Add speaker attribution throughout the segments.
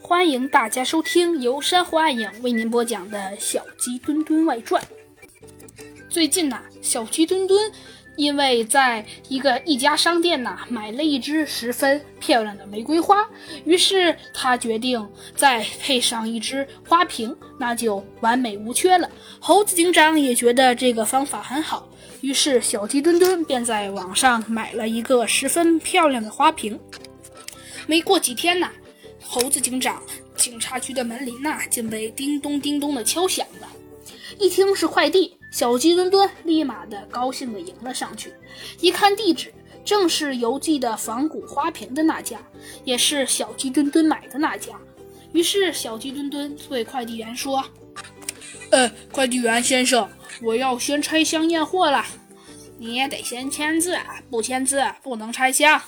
Speaker 1: 欢迎大家收听由珊瑚暗影为您播讲的《小鸡墩墩外传》。最近呐，小鸡墩墩因为在一个一家商店呐买了一支十分漂亮的玫瑰花，于是他决定再配上一只花瓶，那就完美无缺了。猴子警长也觉得这个方法很好，于是小鸡墩墩便在网上买了一个十分漂亮的花瓶。没过几天呐。猴子警长，警察局的门铃呐，竟被叮咚叮咚的敲响了。一听是快递，小鸡墩墩立马的高兴的迎了上去。一看地址，正是邮寄的仿古花瓶的那家，也是小鸡墩墩买的那家。于是小鸡墩墩对快递员说：“
Speaker 2: 呃，快递员先生，我要先拆箱验货了。
Speaker 1: 你也得先签字，不签字不能拆箱。”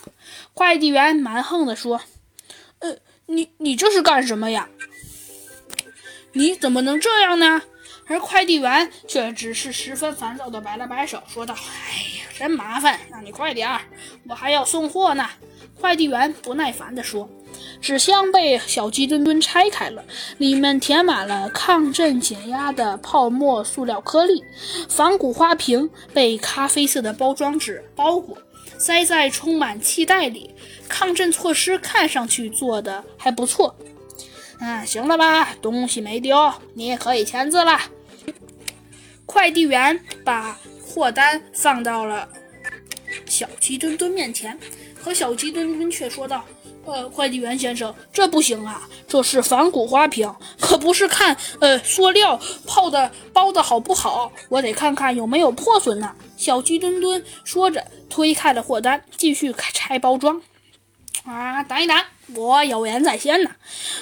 Speaker 1: 快递员蛮横的说：“
Speaker 2: 呃。”你你这是干什么呀？你怎么能这样呢？
Speaker 1: 而快递员却只是十分烦躁的摆了摆手，说道：“哎呀，真麻烦，让你快点儿，我还要送货呢。”快递员不耐烦地说：“纸箱被小鸡墩墩拆开了，里面填满了抗震减压的泡沫塑料颗粒，仿古花瓶被咖啡色的包装纸包裹。”塞在充满气袋里，抗震措施看上去做的还不错。嗯，行了吧，东西没丢，你也可以签字了。快递员把货单放到了小鸡墩墩面前，可小鸡墩墩却说道。呃，快递员先生，这不行啊！这是仿古花瓶，可不是看呃塑料泡的包的好不好，我得看看有没有破损呢。小鸡墩墩说着，推开了货单，继续拆包装。啊，等一等，我有言在先呢。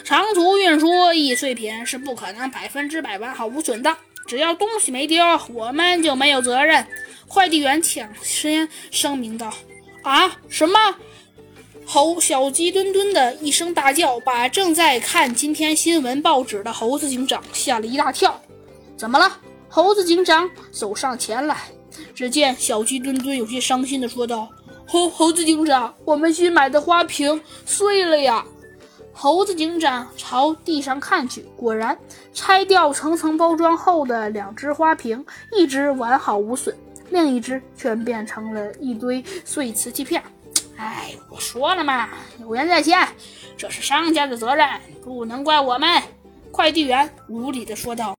Speaker 1: 长途运输易碎品是不可能百分之百完好无损的，只要东西没丢，我们就没有责任。快递员抢先声明道：“啊，什么？”猴小鸡墩墩的一声大叫，把正在看今天新闻报纸的猴子警长吓了一大跳。怎么了？猴子警长走上前来，只见小鸡墩墩有些伤心的说道：“猴猴子警长，我们新买的花瓶碎了呀！”猴子警长朝地上看去，果然，拆掉层层包装后的两只花瓶，一只完好无损，另一只却变成了一堆碎瓷器片。哎，我说了嘛，有言在先，这是商家的责任，不能怪我们。”快递员无理地说道。